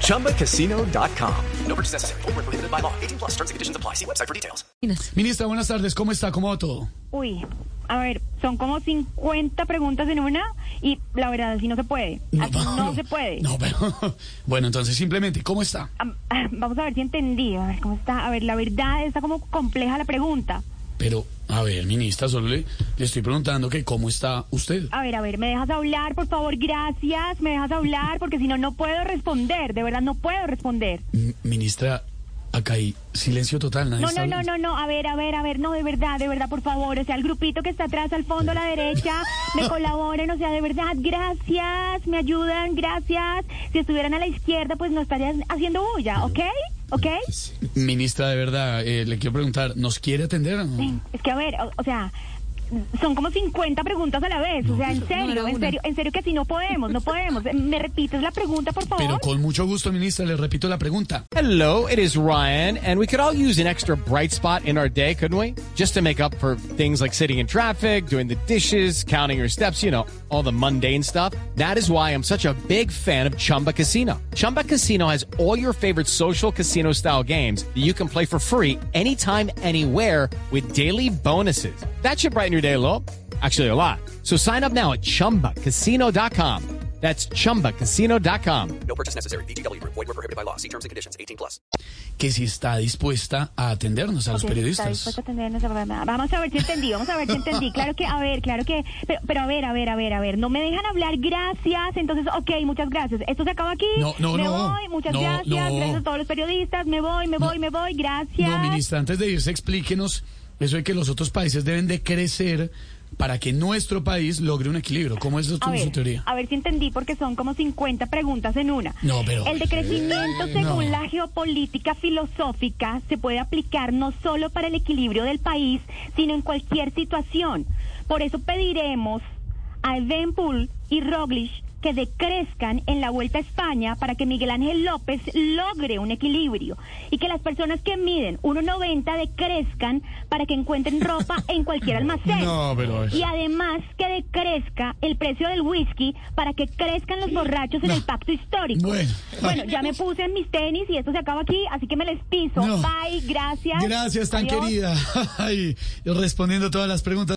ChumbaCasino.com. No purchase necessary. Void where prohibited by law. 18 plus terms and conditions apply. See website for details. Ministra, buenas tardes. ¿Cómo está? ¿Cómo va todo? Uy, a ver, son como 50 preguntas en una y la verdad, así no se puede. Así no, se puede. No, pero... Bueno, entonces simplemente, ¿cómo está? Ah, Vamos a ver si entendí. A ver, ¿cómo está? A ver, la verdad está como compleja la pregunta. Pero, a ver, ministra, solo le, le estoy preguntando que cómo está usted. A ver, a ver, ¿me dejas hablar, por favor? Gracias, ¿me dejas hablar? Porque si no, no puedo responder. De verdad, no puedo responder. M- ministra, acá hay silencio total. Nadie No, no, no, no, no, a ver, a ver, a ver, no, de verdad, de verdad, por favor, o sea, el grupito que está atrás, al fondo, a la derecha, me colaboren, o sea, de verdad, gracias, me ayudan, gracias. Si estuvieran a la izquierda, pues no estarían haciendo bulla, ¿ok? ¿Ok? Ministra, de verdad, eh, le quiero preguntar, ¿nos quiere atender? o no? Es que, a ver, o, o sea, son como 50 preguntas a la vez, o sea, en serio, en serio, en serio que si no podemos, no podemos. Eh, ¿Me repites la pregunta, por favor? Pero con mucho gusto, ministra, le repito la pregunta. Hello, it is Ryan, and we could all use an extra bright spot in our day, couldn't we? Just to make up for things like sitting in traffic, doing the dishes, counting your steps, you know, all the mundane stuff. That is why I'm such a big fan of Chumba Casino. Chumba Casino has all your favorite social casino style games that you can play for free anytime, anywhere with daily bonuses. That should brighten your day a little. Actually, a lot. So sign up now at chumbacasino.com. That's chumbacasino.com. No purchase necessary. VGW Group. Void were prohibited by law. See terms and conditions. 18 plus. Que si está dispuesta a atendernos a los Ok, está periodistas. dispuesto a atendernos. Vamos a ver si entendí, vamos a ver si entendí. Claro que, a ver, claro que, pero, pero a ver, a ver, a ver, a ver, no me dejan hablar, gracias. Entonces, ok, muchas gracias. Esto se acaba aquí. No, no, me no. voy, muchas No, gracias. no. Gracias a todos los periodistas. Me voy, me voy, me voy, gracias. No, ministra, antes de irse, explíquenos eso de que los otros países deben de crecer para que nuestro país logre un equilibrio. ¿Cómo es ver, su teoría? a ver si entendí, porque son como 50 preguntas en una. No, pero- El decrecimiento, según No. la geopolítica filosófica, se puede aplicar no solo para el equilibrio del país, sino en cualquier situación. Por eso pediremos a Evenpool y Roglic que decrezcan en la Vuelta a España para que Miguel Ángel López logre un equilibrio y que las personas que miden 1.90 decrezcan para que encuentren ropa en cualquier almacén. No, pero Y además que decrezca el precio del whisky para que crezcan los borrachos en el pacto histórico. Bueno. Bueno, ya me puse en mis tenis y esto se acaba aquí, así que me les piso. No. Bye, gracias. Gracias, tan Adiós. querida. Ay, respondiendo todas las preguntas.